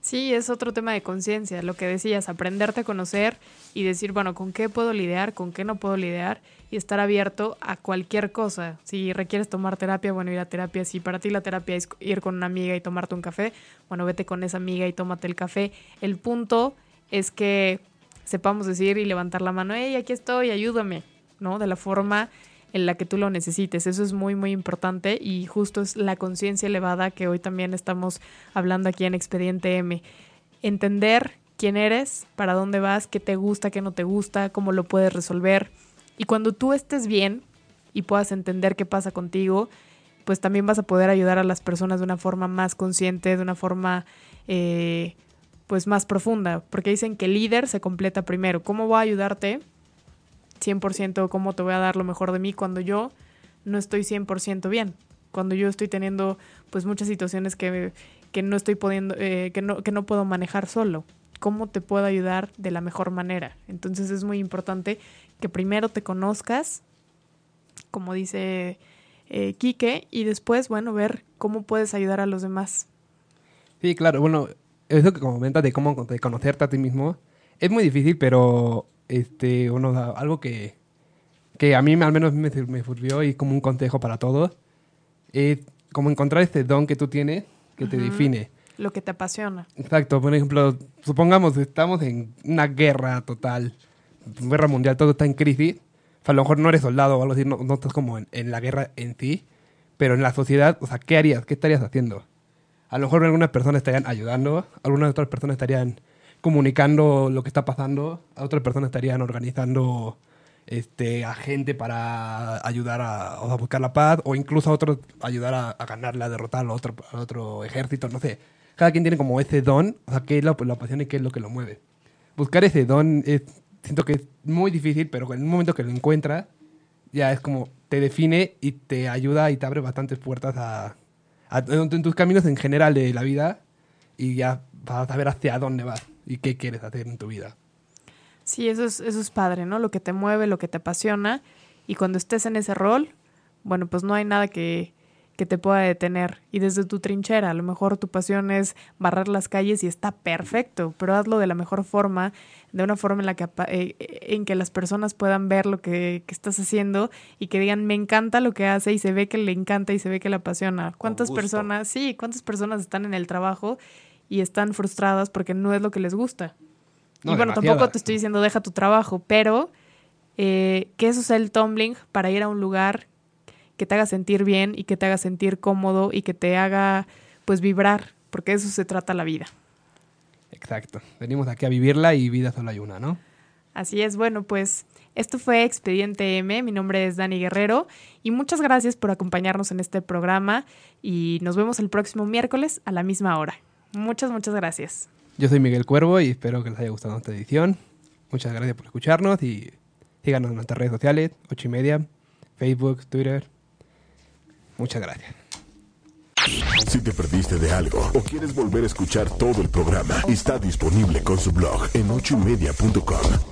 Sí, es otro tema de conciencia, lo que decías, aprenderte a conocer y decir, bueno, con qué puedo lidiar, con qué no puedo lidiar y estar abierto a cualquier cosa. Si requieres tomar terapia, bueno, ir a terapia. Si para ti la terapia es ir con una amiga y tomarte un café, bueno, vete con esa amiga y tómate el café. El punto es que sepamos decir y levantar la mano, hey, aquí estoy, ayúdame, ¿no? De la forma en la que tú lo necesites. Eso es muy, muy importante y justo es la conciencia elevada que hoy también estamos hablando aquí en Expediente M. Entender quién eres, para dónde vas, qué te gusta, qué no te gusta, cómo lo puedes resolver. Y cuando tú estés bien y puedas entender qué pasa contigo, pues también vas a poder ayudar a las personas de una forma más consciente, de una forma eh, pues más profunda, porque dicen que el líder se completa primero. ¿Cómo voy a ayudarte? 100% cómo te voy a dar lo mejor de mí cuando yo no estoy 100% bien, cuando yo estoy teniendo pues muchas situaciones que, que no estoy pudiendo, eh, que, no, que no puedo manejar solo. ¿Cómo te puedo ayudar de la mejor manera? Entonces es muy importante que primero te conozcas, como dice eh, Quique, y después, bueno, ver cómo puedes ayudar a los demás. Sí, claro, bueno, eso que comentas de cómo de conocerte a ti mismo es muy difícil, pero este, bueno, algo que, que a mí al menos me, me sirvió y como un consejo para todos, es como encontrar este don que tú tienes que te define. Lo que te apasiona. Exacto, por ejemplo, supongamos estamos en una guerra total, guerra mundial, todo está en crisis, o sea, a lo mejor no eres soldado o algo así, no, no estás como en, en, la guerra en sí, pero en la sociedad, o sea, ¿qué harías? ¿Qué estarías haciendo? A lo mejor algunas personas estarían ayudando, algunas otras personas estarían comunicando lo que está pasando, a otras personas estarían organizando este, a gente para ayudar a, a, buscar la paz, o incluso a otros ayudar a, a ganarla, a derrotar a otro, a otro ejército, no sé. Cada quien tiene como ese don, o sea, qué es la, la pasión y qué es lo que lo mueve. Buscar ese don es, siento que es muy difícil, pero en un momento que lo encuentras, ya es como te define y te ayuda y te abre bastantes puertas a, en tus caminos en general de la vida y ya vas a saber hacia dónde vas y qué quieres hacer en tu vida. Sí, eso es, eso es padre, ¿no? Lo que te mueve, lo que te apasiona. Y cuando estés en ese rol, bueno, pues no hay nada que, que te pueda detener. Y desde tu trinchera, a lo mejor tu pasión es barrer las calles y está perfecto, pero hazlo de la mejor forma, de una forma en la que, eh, en que las personas puedan ver lo que, que, estás haciendo y que digan, me encanta lo que hace y se ve que le encanta y se ve que le apasiona. ¿Cuántas personas, sí, cuántas personas están en el trabajo y están frustradas porque no es lo que les gusta. No, y bueno, demasiada. tampoco te estoy diciendo deja tu trabajo, pero eh, que eso sea el tumbling para ir a un lugar que te haga sentir bien y que te haga sentir cómodo y que te haga pues vibrar, porque de eso se trata la vida. Exacto. Venimos aquí a vivirla y vida solo hay una, ¿no? Así es, bueno, pues esto fue Expediente M, mi nombre es Dani Guerrero y muchas gracias por acompañarnos en este programa y nos vemos el próximo miércoles a la misma hora. Muchas, muchas gracias. Yo soy Miguel Cuervo y espero que les haya gustado esta edición. Muchas gracias por escucharnos y síganos en nuestras redes sociales, 8 y media, Facebook, Twitter. Muchas gracias. Si te perdiste de algo o quieres volver a escuchar todo el programa, está disponible con su blog en ochoymedia.com